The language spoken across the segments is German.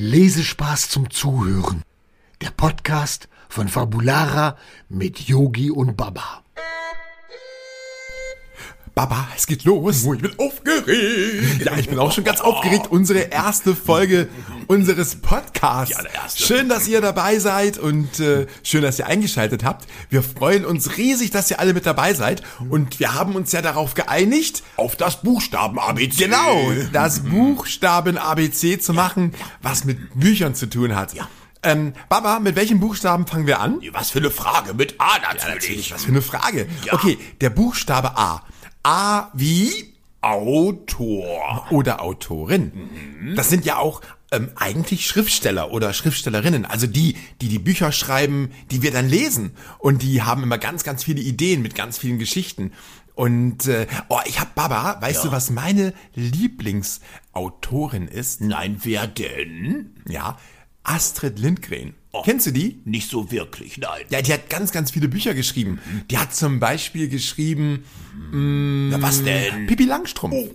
Lesespaß zum Zuhören. Der Podcast von Fabulara mit Yogi und Baba. Baba, es geht los. Oh, ich bin aufgeregt. Ja, ich bin auch schon ganz aufgeregt. Unsere erste Folge unseres Podcasts. Schön, dass ihr dabei seid und äh, schön, dass ihr eingeschaltet habt. Wir freuen uns riesig, dass ihr alle mit dabei seid. Und wir haben uns ja darauf geeinigt, Auf das Buchstaben ABC. genau das Buchstaben ABC zu machen, was mit Büchern zu tun hat. Ja. Ähm, Baba, mit welchem Buchstaben fangen wir an? Was für eine Frage. Mit A natürlich. Natürlich, was für eine Frage. Ja. Okay, der Buchstabe A. A wie Autor. oder Autorin. Das sind ja auch ähm, eigentlich Schriftsteller oder Schriftstellerinnen, also die, die die Bücher schreiben, die wir dann lesen. Und die haben immer ganz, ganz viele Ideen mit ganz vielen Geschichten. Und äh, oh, ich hab Baba, weißt Ja. du, was meine Lieblingsautorin ist? Nein, wer denn? Ja, Astrid Lindgren. Oh. Kennst du die? Nicht so wirklich, nein. Ja, die hat ganz, ganz viele Bücher geschrieben. Die hat zum Beispiel geschrieben Ja, was denn? Pippi Langstrumpf. Oh,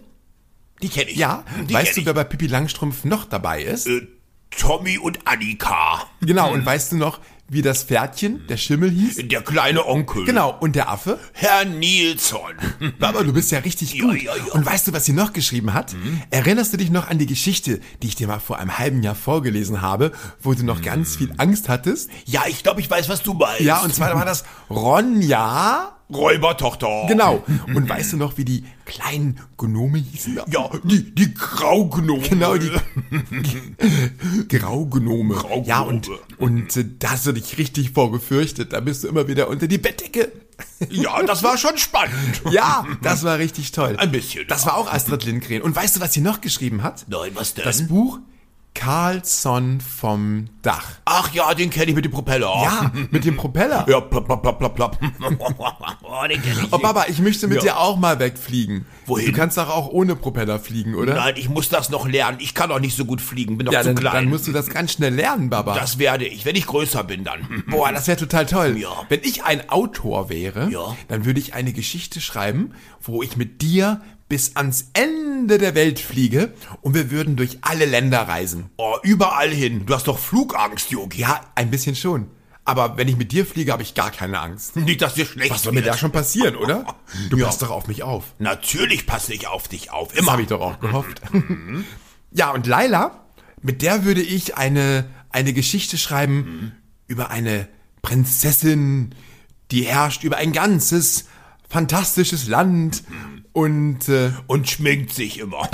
die kenne ich. Ja, die weißt du, ich. wer bei Pippi Langstrumpf noch dabei ist? Äh, Tommy und Annika. Genau, und weißt du noch, wie das Pferdchen, der Schimmel hieß? Der kleine Onkel. Genau, und der Affe? Herr Nilsson. Aber du bist ja richtig Ja, gut. ja, ja. Und weißt du, was sie noch geschrieben hat? Erinnerst du dich noch an die Geschichte, die ich dir mal vor einem halben Jahr vorgelesen habe, wo du noch ganz viel Angst hattest? Ja, ich glaube, ich weiß, was du meinst. Ja, und zwar war das Ronja. Räubertochter. Genau. Und weißt du noch, wie die kleinen Gnome hießen? Ja, die, die Graugnome. Genau, die Graugnome. Graugnome. Ja, und, und äh, da hast du dich richtig vorgefürchtet. Da bist du immer wieder unter die Bettdecke. Ja, das war schon spannend. Ja, das war richtig toll. Ein bisschen, Das war auch Astrid Lindgren. Und weißt du, was sie noch geschrieben hat? Nein, was denn? Das Buch Carlsson vom Dach. Ach ja, den kenne ich mit dem Propeller. Ja, mit dem Propeller. Ja, plopp, plopp, plopp, plopp, plopp. oh, den kenn ich Oh. Baba, ich möchte mit Ja. dir auch mal wegfliegen. Wohin? Du kannst doch auch ohne Propeller fliegen, oder? Nein, ich muss das noch lernen. Ich kann doch nicht so gut fliegen, bin doch ja, zu dann, klein. dann musst du das ganz schnell lernen, Baba. das werde ich, wenn ich größer bin dann. Boah, das wäre total toll. Ja. Wenn ich ein Autor wäre, Ja. dann würde ich eine Geschichte schreiben, wo ich mit dir bis ans Ende der Welt fliege und wir würden durch alle Länder reisen. Oh, überall hin. Du hast doch Flugangst, Yogi. Ja, ein bisschen schon. Aber wenn ich mit dir fliege, habe ich gar keine Angst. Nicht, dass dir schlecht Was soll mir da schon passieren, oder? Du Ja. passt doch auf mich auf. Natürlich passe ich auf dich auf. Immer. habe ich doch auch gehofft. ja, und Laila, mit der würde ich eine, eine Geschichte schreiben über eine Prinzessin, die herrscht über ein ganzes fantastisches Land und äh, Und schminkt sich immer.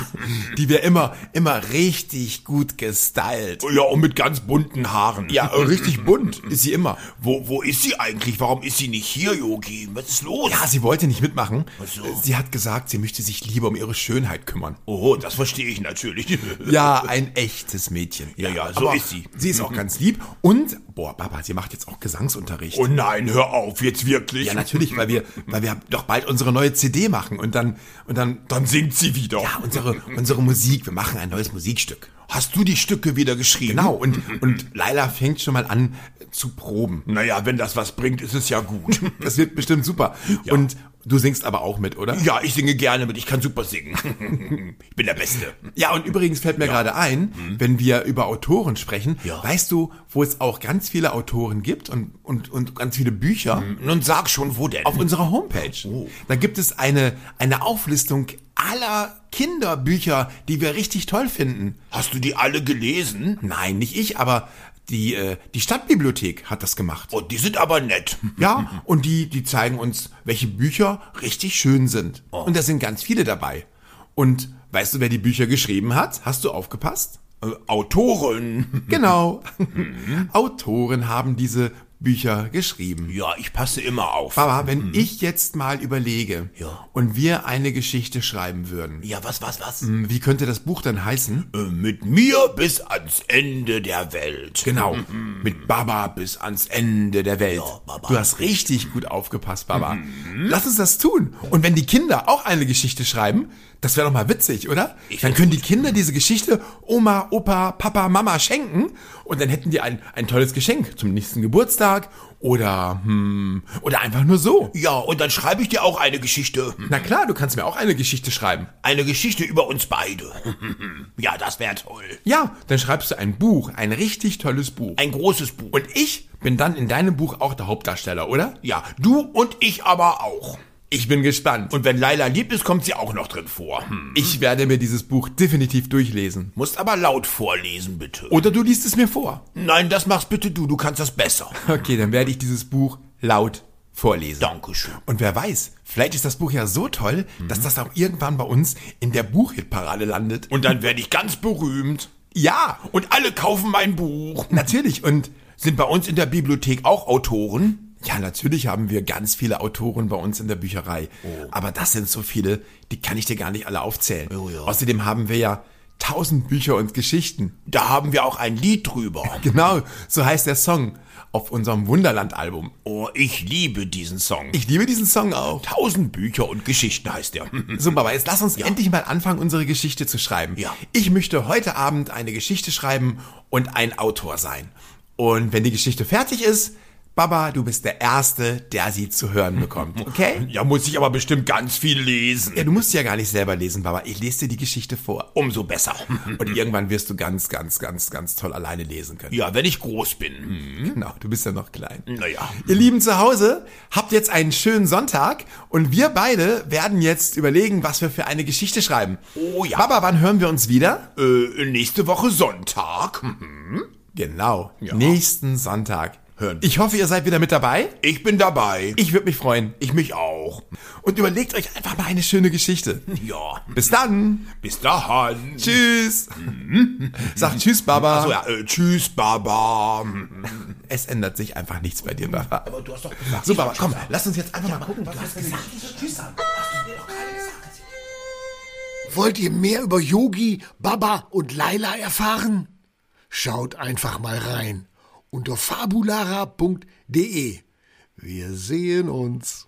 die wir immer, immer richtig gut gestylt. ja, und mit ganz bunten Haaren. Ja, richtig bunt ist sie immer. Wo, wo ist sie eigentlich? Warum ist sie nicht hier, Yogi? Was ist los? Ja, sie wollte nicht mitmachen. so. Sie hat gesagt, sie möchte sich lieber um ihre Schönheit kümmern. Oh, das verstehe ich natürlich. Ja, ein echtes Mädchen. Ja, ja, so ist sie. Sie ist auch ganz lieb. Und, boah, Papa, sie macht jetzt auch Gesangsunterricht. Oh nein, hör auf, jetzt wirklich. ja, natürlich, weil wir, weil wir doch bald unsere neue CD machen und dann, und dann, Dann singt sie wieder. ja, unsere, unsere Musik. Wir machen ein neues Musikstück. Hast du die Stücke wieder geschrieben? Genau. Und, und Laila fängt schon mal an äh, zu proben. Naja, wenn das was bringt, ist es ja gut. Das wird bestimmt super. Und du singst aber auch mit, oder? ja, ich singe gerne mit. Ich kann super singen. ich bin der Beste. Ja, und übrigens fällt mir gerade ein, wenn wir über Autoren sprechen, Mhm. Ja. weißt du, wo es auch ganz viele Autoren gibt und, und, und ganz viele Bücher? Nun sag schon, wo denn? Auf unserer Homepage. Oh. Da gibt es eine, eine Auflistung aller Kinderbücher, die wir richtig toll finden. Hast du die alle gelesen? Nein, nicht ich, aber die, äh, die Stadtbibliothek hat das gemacht. Oh, die sind aber nett. Ja, und die, die zeigen uns, welche Bücher richtig schön sind. Oh. Und da sind ganz viele dabei. Und weißt du, wer die Bücher geschrieben hat? Hast du aufgepasst? Äh, Autoren. Genau. Autoren haben diese Bücher geschrieben. Ja, ich passe immer auf. Baba, wenn ich jetzt mal überlege Mhm. Ja. und wir eine Geschichte schreiben würden, Ja, was, was, was? wie könnte das Buch dann heißen? Äh, Mit mir bis ans Ende der Welt. Genau, mit Baba bis ans Ende der Welt. Ja, Baba. Du hast richtig gut aufgepasst, Baba. Lass uns das tun. Und wenn die Kinder auch eine Geschichte schreiben, Das wäre doch mal witzig, oder? Ich dann können die Kinder diese Geschichte Oma, Opa, Papa, Mama schenken und dann hätten die ein, ein tolles Geschenk zum nächsten Geburtstag oder, hm, oder einfach nur so. Ja, und dann schreibe ich dir auch eine Geschichte. Na klar, du kannst mir auch eine Geschichte schreiben. Eine Geschichte über uns beide. Ja, das wäre toll. Ja, dann schreibst du ein Buch, ein richtig tolles Buch. Ein großes Buch. Und ich bin dann in deinem Buch auch der Hauptdarsteller, oder? ja, du und ich aber auch. Ich bin gespannt. Und wenn Laila lieb ist, kommt sie auch noch drin vor. Hm. ich werde mir dieses Buch definitiv durchlesen. Musst aber laut vorlesen, bitte. Oder du liest es mir vor. Nein, das machst bitte du, du kannst das besser. Okay, dann werde ich dieses Buch laut vorlesen. Dankeschön. Und wer weiß, vielleicht ist das Buch ja so toll, dass das auch irgendwann bei uns in der Buchhitparade landet. Und dann werde ich ganz berühmt. ja, Und alle kaufen mein Buch. natürlich. Und Sind bei uns in der Bibliothek auch Autoren? Ja, natürlich haben wir ganz viele Autoren bei uns in der Bücherei. Aber das sind so viele, die kann ich dir gar nicht alle aufzählen. Oh ja. Außerdem haben wir ja tausend Bücher und Geschichten. Da haben wir auch ein Lied drüber. Genau, so heißt der Song auf unserem Wunderland-Album. Oh, ich liebe diesen Song. Ich liebe diesen Song auch. Tausend Bücher und Geschichten heißt der. So, Baba, jetzt lass uns endlich mal anfangen, unsere Geschichte zu schreiben. Ja. Ich möchte heute Abend eine Geschichte schreiben und ein Autor sein. Und wenn die Geschichte fertig ist, Baba, du bist der Erste, der sie zu hören bekommt. Okay? Ja, muss ich aber bestimmt ganz viel lesen. Ja, du musst ja gar nicht selber lesen, Baba. Ich lese dir die Geschichte vor. Umso besser. Und irgendwann wirst du ganz, ganz, ganz, ganz toll alleine lesen können. Ja, wenn ich groß bin. Genau, du bist ja noch klein. Naja. Ihr Lieben zu Hause, habt jetzt einen schönen Sonntag und wir beide werden jetzt überlegen, was wir für eine Geschichte schreiben. Oh ja. Baba, wann hören wir uns wieder? Äh, nächste Woche Sonntag. Genau, nächsten Sonntag. Hören. Ich hoffe, ihr seid wieder mit dabei. Ich bin dabei. Ich würde mich freuen. Ich mich auch. Und überlegt euch einfach mal eine schöne Geschichte. Ja. Bis dann. Bis dahin. Tschüss. Sag Tschüss, Baba. So ja, äh, tschüss, Baba. Es ändert sich einfach nichts bei dir, Baba. Aber du hast doch gesagt. So, Baba, komm, lass uns jetzt einfach mal gucken, was wir gesagt Wollt ihr mehr über Yogi, Baba und Laila erfahren? Schaut einfach mal rein unter fabulara.de. Wir sehen uns.